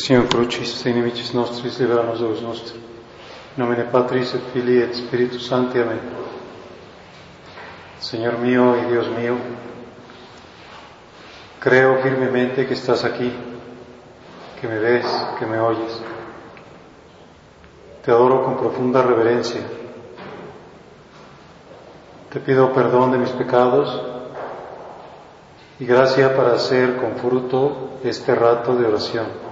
Signor Crucis, se nemicis nostris, libera nos Deus nostri. In nomine Patris et Filii et Spiritus Sancti. Amén. Señor mío y Dios mío, creo firmemente que estás aquí, que me ves, que me oyes. Te adoro con profunda reverencia. Te pido perdón de mis pecados y gracia para hacer con fruto este rato de oración.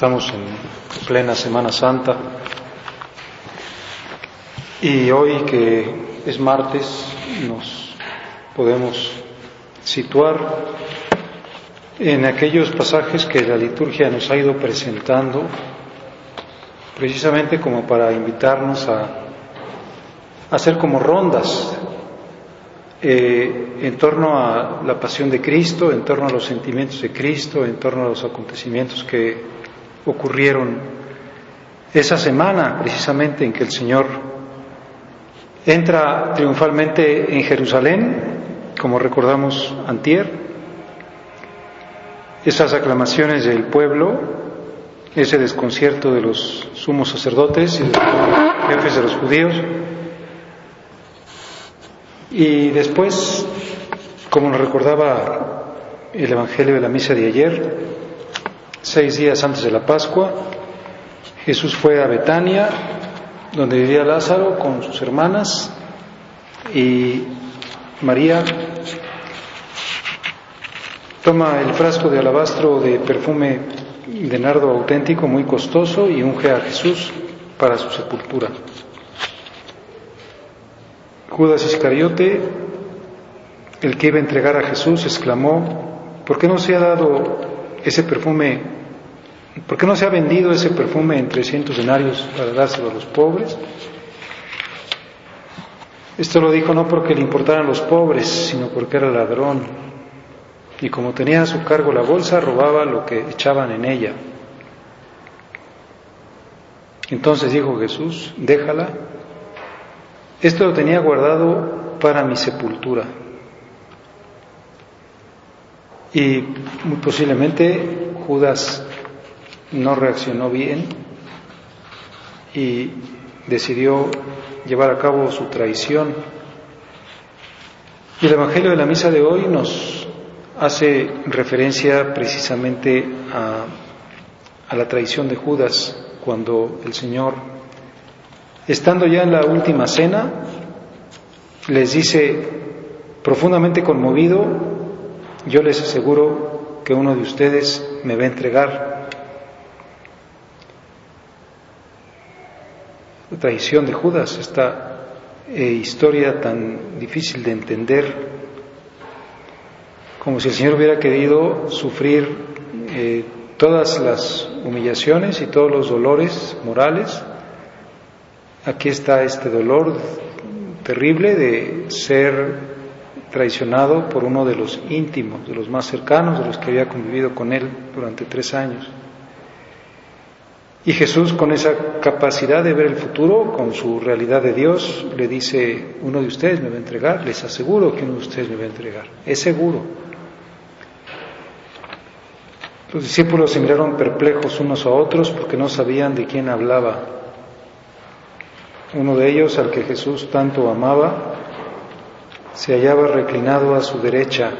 Estamos en plena Semana Santa. Y hoy que es martes nos podemos situar en aquellos pasajes que la liturgia nos ha ido presentando precisamente como para invitarnos a, hacer como rondas eh, en torno a la pasión de Cristo, en torno a los sentimientos de Cristo, en torno a los acontecimientos que ocurrieron esa semana precisamente en que el Señor entra triunfalmente en Jerusalén, como recordamos antier, esas aclamaciones del pueblo, ese desconcierto de los sumos sacerdotes y de los jefes de los judíos, y después, como nos recordaba el Evangelio de la misa de ayer, Seis días antes de la Pascua, Jesús fue a Betania, donde vivía Lázaro con sus hermanas, y María toma el frasco de alabastro de perfume de nardo auténtico muy costoso y unge a Jesús para su sepultura. Judas Iscariote, el que iba a entregar a Jesús, exclamó, ¿por qué no se ha dado ese perfume, ¿por qué no se ha vendido ese perfume en 300 denarios para dárselo a los pobres? Esto lo dijo no porque le importaran los pobres, sino porque era ladrón. Y como tenía a su cargo la bolsa, robaba lo que echaban en ella. Entonces dijo Jesús, déjala. Esto lo tenía guardado para mi sepultura. Y muy posiblemente Judas no reaccionó bien y decidió llevar a cabo su traición. Y el Evangelio de la Misa de hoy nos hace referencia precisamente a, a la traición de Judas cuando el Señor, estando ya en la última cena, les dice, profundamente conmovido, yo les aseguro que uno de ustedes me va a entregar. La traición de Judas, esta eh, historia tan difícil de entender, como si el Señor hubiera querido sufrir eh, todas las humillaciones y todos los dolores morales. Aquí está este dolor terrible de ser traicionado por uno de los íntimos, de los más cercanos, de los que había convivido con él durante tres años. Y Jesús, con esa capacidad de ver el futuro, con su realidad de Dios, le dice, uno de ustedes me va a entregar, les aseguro que uno de ustedes me va a entregar, es seguro. Los discípulos se miraron perplejos unos a otros porque no sabían de quién hablaba. Uno de ellos, al que Jesús tanto amaba, se hallaba reclinado a su derecha.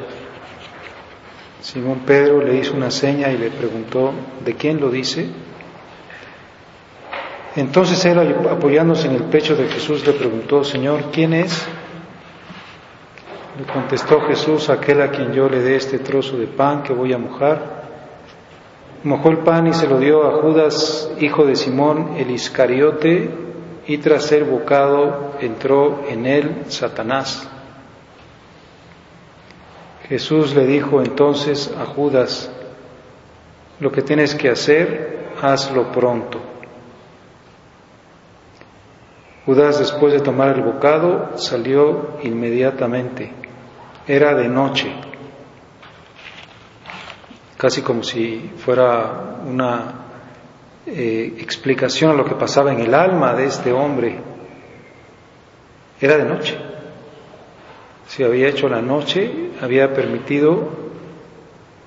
Simón Pedro le hizo una seña y le preguntó, ¿de quién lo dice? Entonces él, apoyándose en el pecho de Jesús, le preguntó, Señor, ¿quién es? Le contestó Jesús, aquel a quien yo le dé este trozo de pan que voy a mojar. Mojó el pan y se lo dio a Judas, hijo de Simón, el Iscariote, y tras ser bocado entró en él Satanás. Jesús le dijo entonces a Judas, lo que tienes que hacer, hazlo pronto. Judas, después de tomar el bocado, salió inmediatamente. Era de noche, casi como si fuera una eh, explicación a lo que pasaba en el alma de este hombre. Era de noche. Si había hecho la noche, había permitido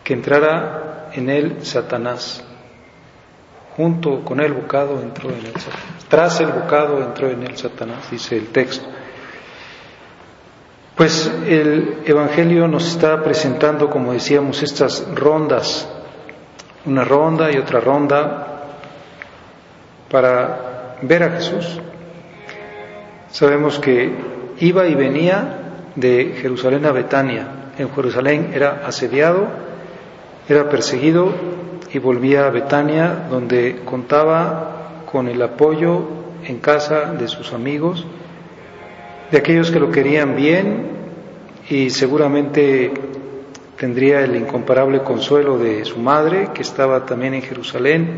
que entrara en él Satanás. Junto con el bocado entró en él Satanás. Tras el bocado entró en él Satanás, dice el texto. Pues el Evangelio nos está presentando, como decíamos, estas rondas, una ronda y otra ronda, para ver a Jesús. Sabemos que iba y venía de Jerusalén a Betania. En Jerusalén era asediado, era perseguido y volvía a Betania, donde contaba con el apoyo en casa de sus amigos, de aquellos que lo querían bien y seguramente tendría el incomparable consuelo de su madre, que estaba también en Jerusalén,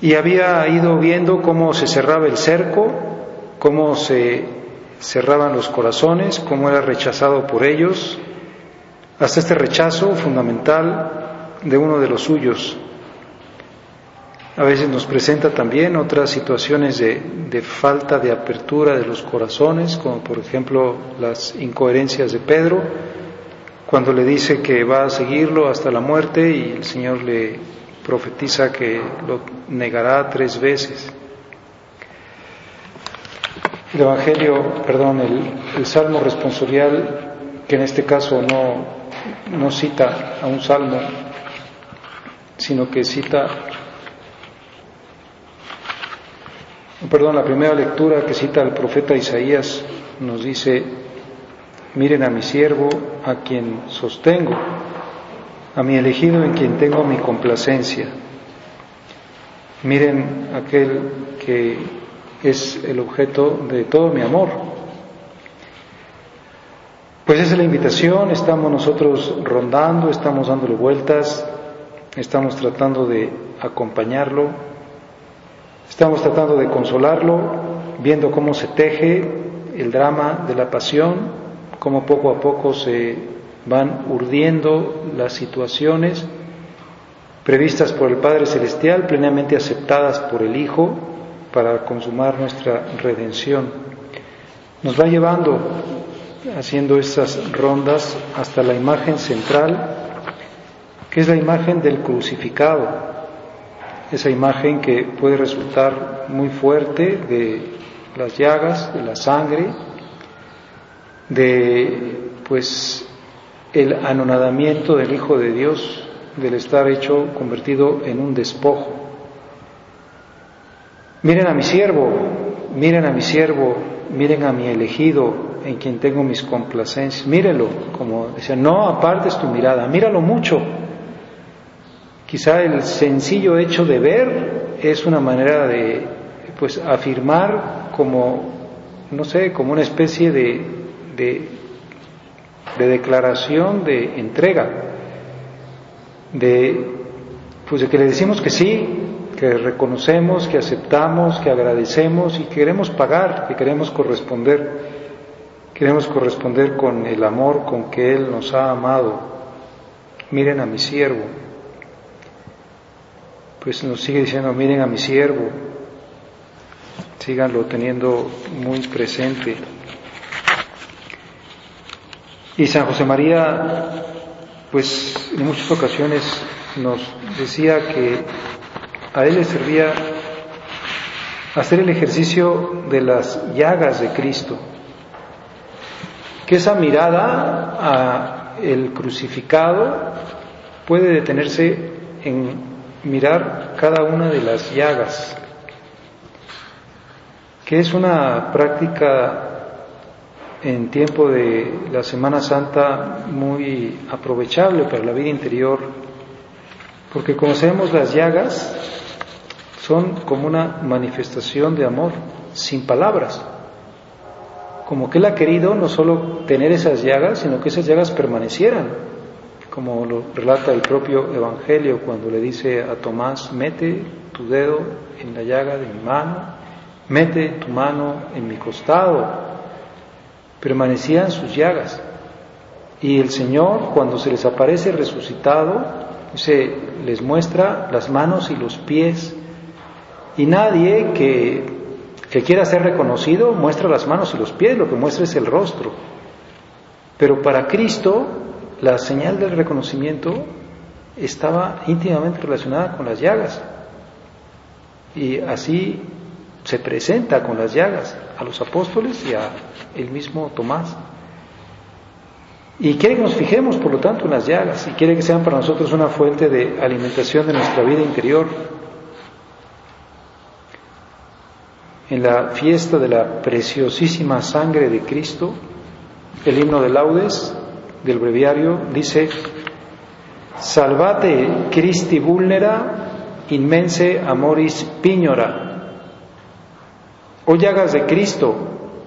y había ido viendo cómo se cerraba el cerco, cómo se cerraban los corazones, cómo era rechazado por ellos, hasta este rechazo fundamental de uno de los suyos. A veces nos presenta también otras situaciones de, de, falta de apertura de los corazones, como por ejemplo las incoherencias de Pedro, cuando le dice que va a seguirlo hasta la muerte y el Señor le profetiza que lo negará tres veces. El Evangelio, perdón, el, Salmo responsorial, que en este caso no, no cita a un salmo, sino que cita, perdón, la primera lectura que cita el profeta Isaías nos dice, miren a mi siervo, a quien sostengo, a mi elegido en quien tengo mi complacencia. Miren aquel que es el objeto de todo mi amor. Pues esa es la invitación, estamos nosotros rondando, estamos dándole vueltas, estamos tratando de acompañarlo, estamos tratando de consolarlo, viendo cómo se teje el drama de la pasión, cómo poco a poco se van urdiendo las situaciones previstas por el Padre Celestial, plenamente aceptadas por el Hijo para consumar nuestra redención. Nos va llevando, haciendo estas rondas, hasta la imagen central, que es la imagen del crucificado, esa imagen que puede resultar muy fuerte de las llagas, de la sangre, de pues el anonadamiento del Hijo de Dios, del estar hecho, convertido en un despojo. Miren a mi siervo, miren a mi siervo, miren a mi elegido, en quien tengo mis complacencias. Mírelo, como decía, no apartes tu mirada, míralo mucho. Quizá el sencillo hecho de ver es una manera de, pues, afirmar como, no sé, como una especie de, de de declaración de entrega, de, pues de que le decimos que sí, que reconocemos, que aceptamos, que agradecemos y queremos pagar, que queremos corresponder, queremos corresponder con el amor con que Él nos ha amado. Miren a mi siervo. Pues nos sigue diciendo, miren a mi siervo, síganlo teniendo muy presente. Y San José María, pues en muchas ocasiones nos decía que a él le servía hacer el ejercicio de las llagas de Cristo, que esa mirada a el crucificado puede detenerse en mirar cada una de las llagas, que es una práctica en tiempo de la Semana Santa muy aprovechable para la vida interior, porque conocemos las llagas son como una manifestación de amor sin palabras. Como que Él ha querido no solo tener esas llagas, sino que esas llagas permanecieran, como lo relata el propio Evangelio cuando le dice a Tomás, mete tu dedo en la llaga de mi mano, mete tu mano en mi costado. Permanecían sus llagas. Y el Señor, cuando se les aparece resucitado, se les muestra las manos y los pies. Y nadie que que quiera ser reconocido muestra las manos y los pies, lo que muestra es el rostro. Pero para Cristo la señal del reconocimiento estaba íntimamente relacionada con las llagas. Y así se presenta con las llagas a los apóstoles y a el mismo Tomás. Y quiere que nos fijemos, por lo tanto, en las llagas y quiere que sean para nosotros una fuente de alimentación de nuestra vida interior. en la fiesta de la preciosísima sangre de Cristo, el himno de laudes del breviario dice, Salvate Christi vulnera, inmense amoris piñora. Oh llagas de Cristo,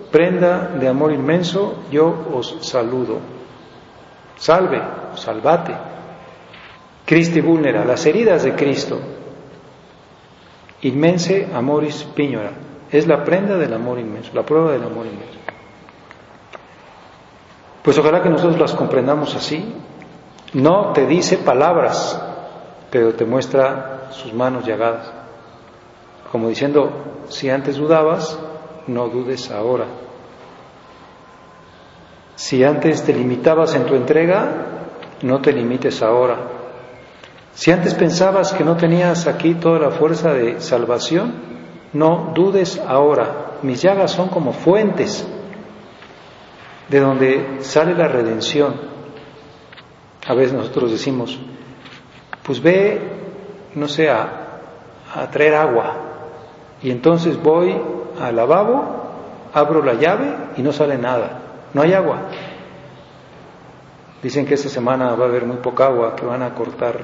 prenda de amor inmenso, yo os saludo. Salve, salvate. Christi vulnera, las heridas de Cristo. Inmense amoris piñora es la prenda del amor inmenso, la prueba del amor inmenso. Pues ojalá que nosotros las comprendamos así. No te dice palabras, pero te muestra sus manos llagadas. Como diciendo, si antes dudabas, no dudes ahora. Si antes te limitabas en tu entrega, no te limites ahora. Si antes pensabas que no tenías aquí toda la fuerza de salvación, no dudes ahora, mis llagas son como fuentes de donde sale la redención. A veces nosotros decimos, pues ve, no sé, a, traer agua. Y entonces voy al lavabo, abro la llave y no sale nada. No hay agua. Dicen que esta semana va a haber muy poca agua, que van a cortar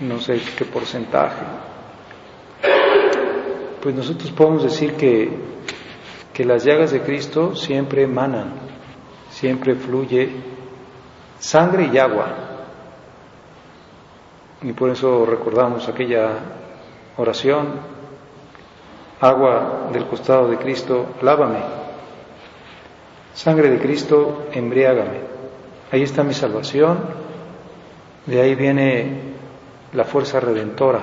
no sé qué porcentaje pues nosotros podemos decir que, que las llagas de Cristo siempre emanan, siempre fluye sangre y agua. Y por eso recordamos aquella oración, agua del costado de Cristo, lávame. Sangre de Cristo, embriágame. Ahí está mi salvación, de ahí viene la fuerza redentora.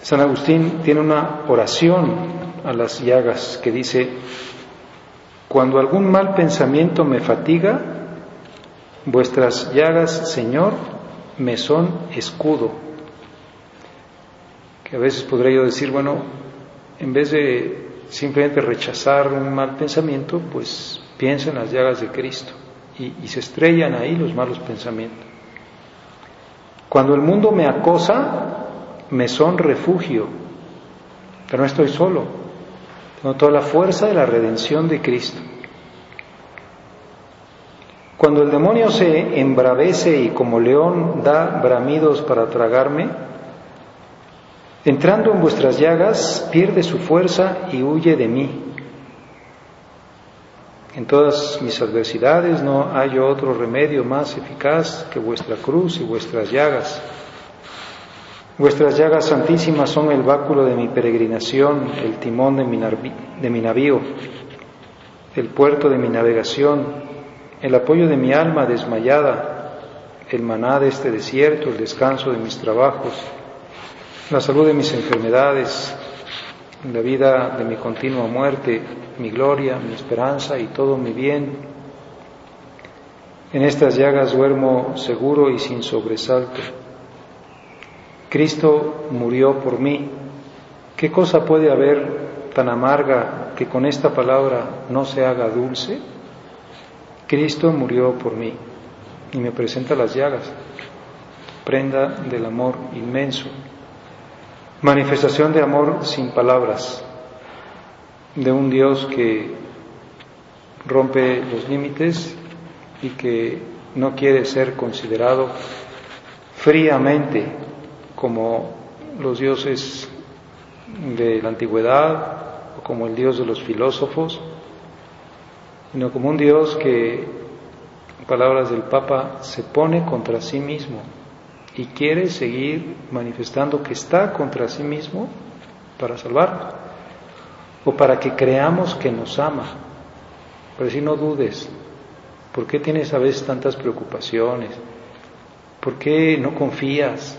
San Agustín tiene una oración a las llagas que dice, cuando algún mal pensamiento me fatiga, vuestras llagas, Señor, me son escudo. Que a veces podría yo decir, bueno, en vez de simplemente rechazar un mal pensamiento, pues piensa en las llagas de Cristo y, se estrellan ahí los malos pensamientos. Cuando el mundo me acosa, me son refugio, pero no estoy solo, tengo toda la fuerza de la redención de Cristo. Cuando el demonio se embravece y como león da bramidos para tragarme, entrando en vuestras llagas pierde su fuerza y huye de mí. En todas mis adversidades no hay otro remedio más eficaz que vuestra cruz y vuestras llagas. Vuestras llagas santísimas son el báculo de mi peregrinación, el timón de mi, de mi navío, el puerto de mi navegación, el apoyo de mi alma desmayada, el maná de este desierto, el descanso de mis trabajos, la salud de mis enfermedades, la vida de mi continua muerte, mi gloria, mi esperanza y todo mi bien. En estas llagas duermo seguro y sin sobresalto Cristo murió por mí. ¿Qué cosa puede haber tan amarga que con esta palabra no se haga dulce? Cristo murió por mí y me presenta las llagas, prenda del amor inmenso, manifestación de amor sin palabras, de un Dios que rompe los límites y que no quiere ser considerado fríamente como los dioses de la antigüedad o como el dios de los filósofos, sino como un dios que, en palabras del Papa, se pone contra sí mismo y quiere seguir manifestando que está contra sí mismo para salvarnos o para que creamos que nos ama. Pero si no dudes, ¿por qué tienes a veces tantas preocupaciones? ¿Por qué no confías?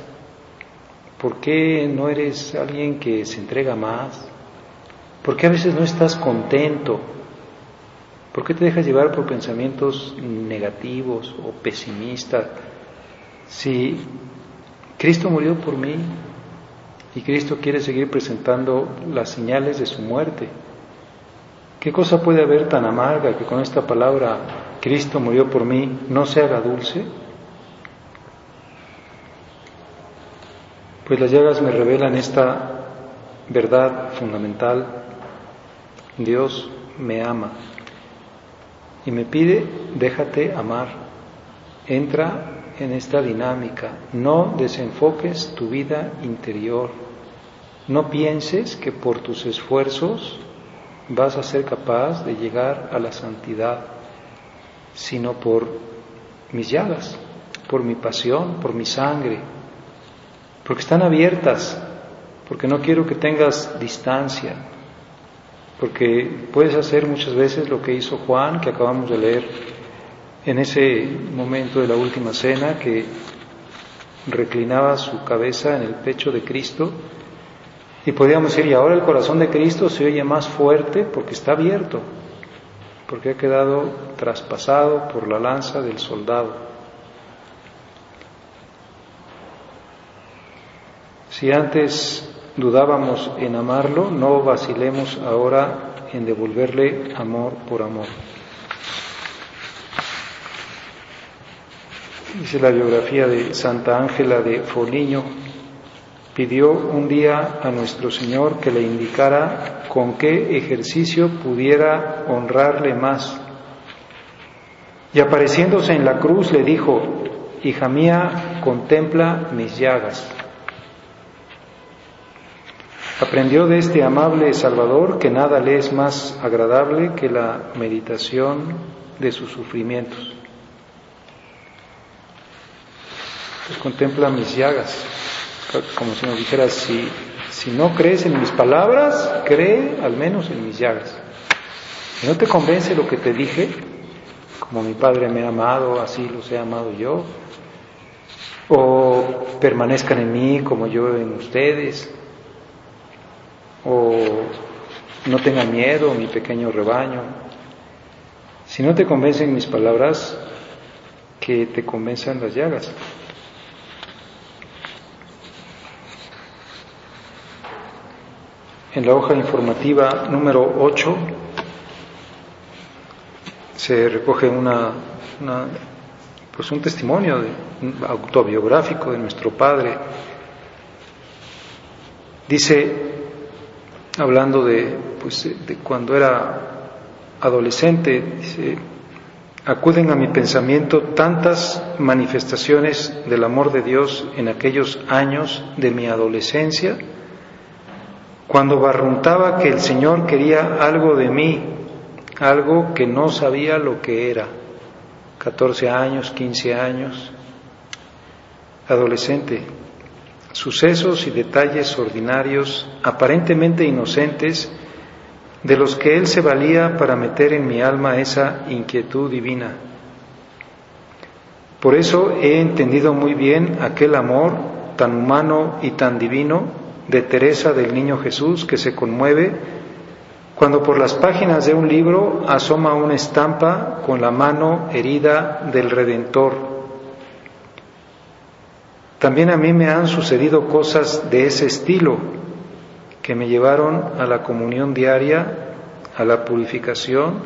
¿Por qué no eres alguien que se entrega más? ¿Por qué a veces no estás contento? ¿Por qué te dejas llevar por pensamientos negativos o pesimistas? Si Cristo murió por mí y Cristo quiere seguir presentando las señales de su muerte, ¿qué cosa puede haber tan amarga que con esta palabra Cristo murió por mí no se haga dulce? Pues las llagas me revelan esta verdad fundamental. Dios me ama y me pide, déjate amar. Entra en esta dinámica, no desenfoques tu vida interior, no pienses que por tus esfuerzos vas a ser capaz de llegar a la santidad, sino por mis llagas, por mi pasión, por mi sangre, porque están abiertas, porque no quiero que tengas distancia, porque puedes hacer muchas veces lo que hizo Juan, que acabamos de leer en ese momento de la última cena, que reclinaba su cabeza en el pecho de Cristo, y podríamos decir, y ahora el corazón de Cristo se oye más fuerte porque está abierto, porque ha quedado traspasado por la lanza del soldado. Si antes dudábamos en amarlo, no vacilemos ahora en devolverle amor por amor. Dice la biografía de Santa Ángela de Foliño, pidió un día a nuestro Señor que le indicara con qué ejercicio pudiera honrarle más. Y apareciéndose en la cruz le dijo, Hija mía, contempla mis llagas. Aprendió de este amable Salvador que nada le es más agradable que la meditación de sus sufrimientos. Pues contempla mis llagas, como si nos dijera, si, si no crees en mis palabras, cree al menos en mis llagas. Si no te convence lo que te dije, como mi Padre me ha amado, así los he amado yo, o permanezcan en mí como yo en ustedes, o no tenga miedo, mi pequeño rebaño. Si no te convencen mis palabras, que te convenzan las llagas. En la hoja informativa número 8 se recoge una, pues un testimonio autobiográfico de nuestro padre. Dice, hablando de, pues, de cuando era adolescente, dice, acuden a mi pensamiento tantas manifestaciones del amor de Dios en aquellos años de mi adolescencia, cuando barruntaba que el Señor quería algo de mí, algo que no sabía lo que era, 14 años, 15 años, adolescente, sucesos y detalles ordinarios, aparentemente inocentes, de los que Él se valía para meter en mi alma esa inquietud divina. Por eso he entendido muy bien aquel amor tan humano y tan divino de Teresa del Niño Jesús que se conmueve cuando por las páginas de un libro asoma una estampa con la mano herida del Redentor también a mí me han sucedido cosas de ese estilo que me llevaron a la comunión diaria, a la purificación,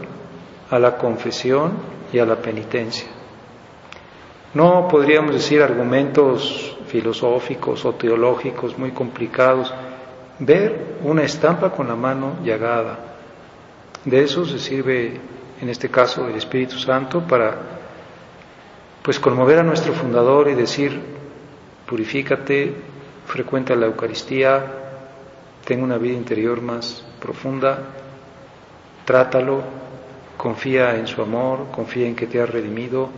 a la confesión y a la penitencia. No podríamos decir argumentos filosóficos o teológicos muy complicados, ver una estampa con la mano llagada. De eso se sirve en este caso el Espíritu Santo para pues conmover a nuestro fundador y decir purifícate, frecuenta la Eucaristía, ten una vida interior más profunda, trátalo, confía en su amor, confía en que te ha redimido.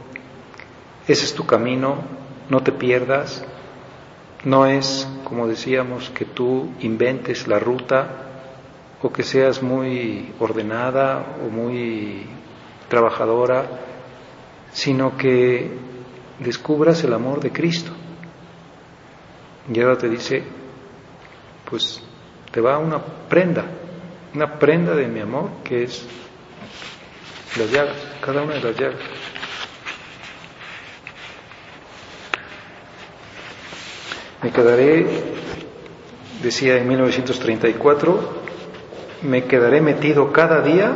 Ese es tu camino, no te pierdas. No es, como decíamos, que tú inventes la ruta o que seas muy ordenada o muy trabajadora, sino que descubras el amor de Cristo. Y ahora te dice, pues te va una prenda, una prenda de mi amor que es las llagas, cada una de las llagas. Me quedaré, decía en 1934, me quedaré metido cada día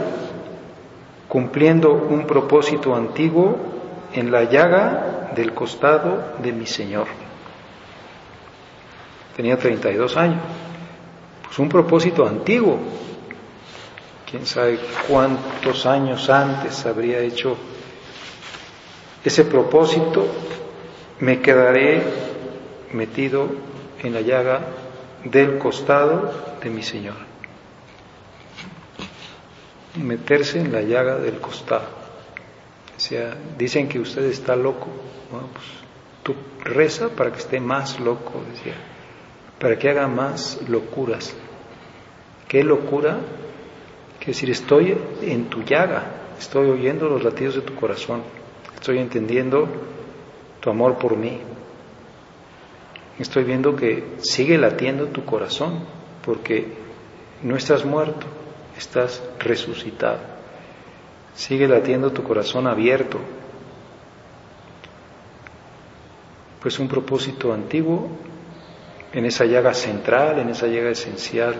cumpliendo un propósito antiguo en la llaga del costado de mi Señor. Tenía 32 años. Pues un propósito antiguo. Quién sabe cuántos años antes habría hecho ese propósito. Me quedaré metido en la llaga del costado de mi Señor meterse en la llaga del costado. O dicen que usted está loco. Bueno, pues tú reza para que esté más loco, decía, para que haga más locuras. ¿Qué locura? Que decir, estoy en tu llaga, estoy oyendo los latidos de tu corazón, estoy entendiendo tu amor por mí. Estoy viendo que sigue latiendo tu corazón, porque no estás muerto, estás resucitado. Sigue latiendo tu corazón abierto. Pues un propósito antiguo en esa llaga central, en esa llaga esencial,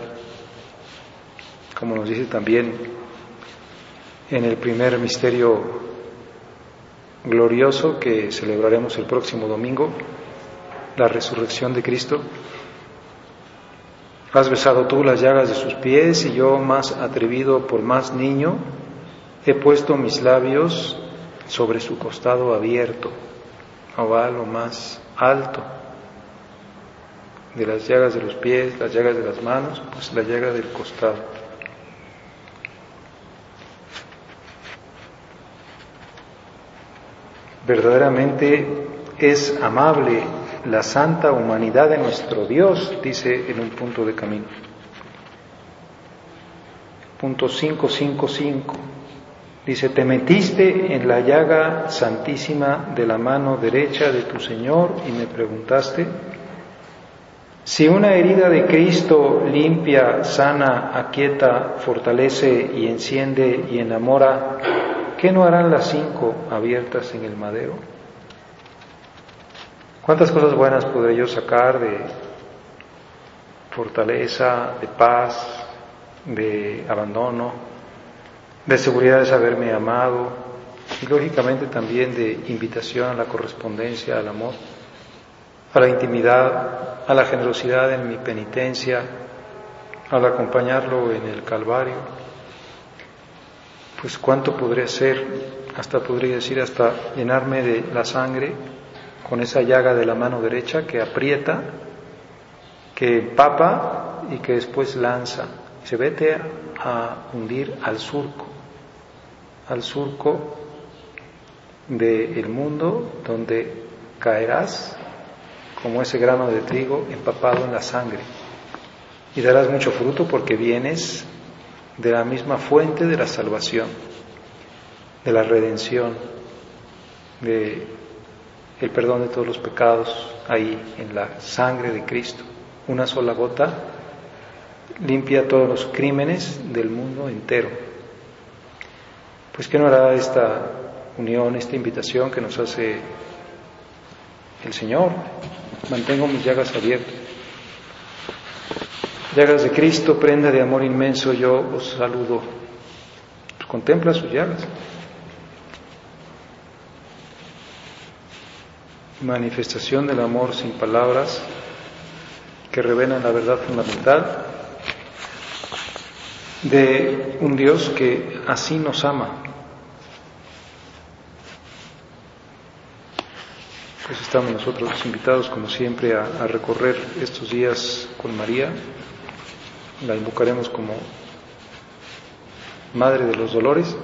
como nos dice también en el primer misterio glorioso que celebraremos el próximo domingo, la resurrección de Cristo. Has besado tú las llagas de sus pies y yo, más atrevido por más niño, he puesto mis labios sobre su costado abierto, oval más alto. De las llagas de los pies, las llagas de las manos, pues la llaga del costado. Verdaderamente es amable la santa humanidad de nuestro Dios, dice en un punto de camino. Punto 555. Dice, te metiste en la llaga santísima de la mano derecha de tu Señor y me preguntaste, si una herida de Cristo limpia, sana, aquieta, fortalece y enciende y enamora, ¿qué no harán las cinco abiertas en el madero? ¿Cuántas cosas buenas podré yo sacar de fortaleza, de paz, de abandono, de seguridad de saberme amado y lógicamente también de invitación a la correspondencia, al amor, a la intimidad, a la generosidad en mi penitencia, al acompañarlo en el Calvario? Pues cuánto podré hacer, hasta podría decir, hasta llenarme de la sangre con esa llaga de la mano derecha que aprieta, que empapa y que después lanza. Se vete a hundir al surco, al surco del mundo donde caerás como ese grano de trigo empapado en la sangre y darás mucho fruto porque vienes de la misma fuente de la salvación, de la redención, de el perdón de todos los pecados ahí en la sangre de Cristo. Una sola gota limpia todos los crímenes del mundo entero. Pues ¿qué no hará esta unión, esta invitación que nos hace el Señor? Mantengo mis llagas abiertas. Llagas de Cristo, prenda de amor inmenso, yo os saludo. Pues contempla sus llagas. Manifestación del amor sin palabras que revelan la verdad fundamental de un Dios que así nos ama. pues estamos nosotros invitados, como siempre, a, a recorrer estos días con María. La invocaremos como Madre de los Dolores.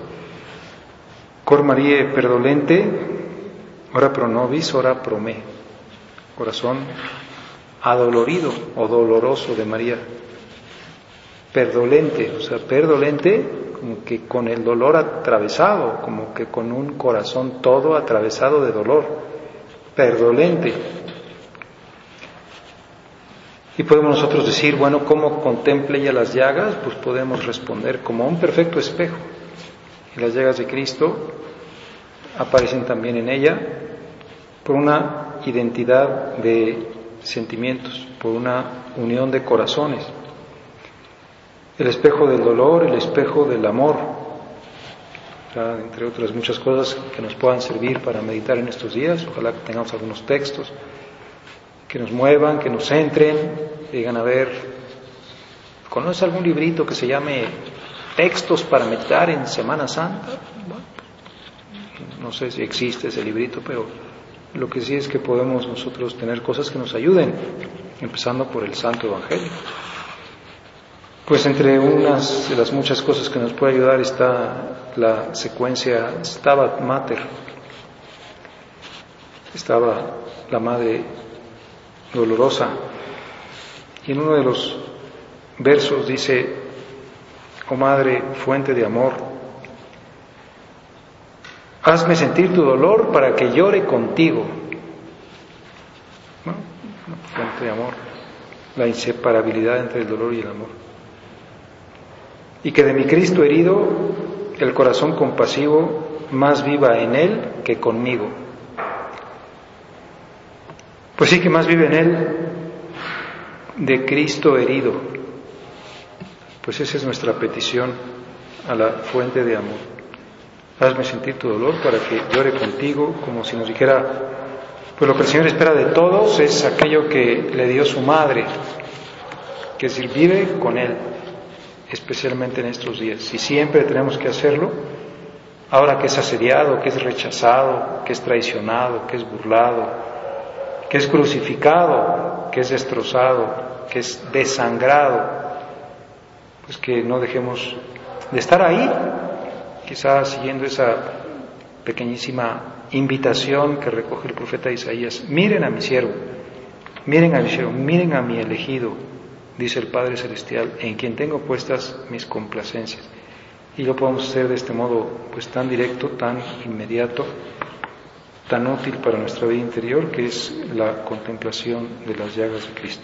Cor Marie perdolente, ora pro nobis, ora pro me. Corazón adolorido o doloroso de María. Perdolente, o sea, perdolente como que con el dolor atravesado, como que con un corazón todo atravesado de dolor. Perdolente. Y podemos nosotros decir, bueno, ¿cómo contemple ella las llagas? Pues podemos responder como un perfecto espejo. Y las llagas de Cristo aparecen también en ella por una identidad de sentimientos, por una unión de corazones. El espejo del dolor, el espejo del amor, entre otras muchas cosas que nos puedan servir para meditar en estos días. Ojalá que tengamos algunos textos que nos muevan, que nos entren, que digan a ver, ¿conoces algún librito que se llame Textos para meditar en Semana Santa? no sé si existe ese librito, pero lo que sí es que podemos nosotros tener cosas que nos ayuden, empezando por el Santo Evangelio. Pues entre unas de las muchas cosas que nos puede ayudar está la secuencia Stabat Mater. Estaba la madre dolorosa. Y en uno de los versos dice, oh madre, fuente de amor, hazme sentir tu dolor para que llore contigo. Fuente de amor, la inseparabilidad entre el dolor y el amor. Y que de mi Cristo herido, el corazón compasivo más viva en él que conmigo. Pues sí que más vive en él de Cristo herido. Pues esa es nuestra petición a la fuente de amor. Hazme sentir tu dolor para que llore contigo, como si nos dijera, pues lo que el Señor espera de todos es aquello que le dio su madre, que vive con Él, especialmente en estos días. Y siempre tenemos que hacerlo, ahora que es asediado, que es rechazado, que es traicionado, que es burlado, que es crucificado, que es destrozado, que es desangrado, pues que no dejemos de estar ahí, quizás siguiendo esa pequeñísima invitación que recoge el profeta Isaías. Miren a mi siervo, miren a mi siervo, miren a mi elegido, dice el Padre Celestial, en quien tengo puestas mis complacencias. Y lo podemos hacer de este modo, pues tan directo, tan inmediato, tan útil para nuestra vida interior que es la contemplación de las llagas de Cristo.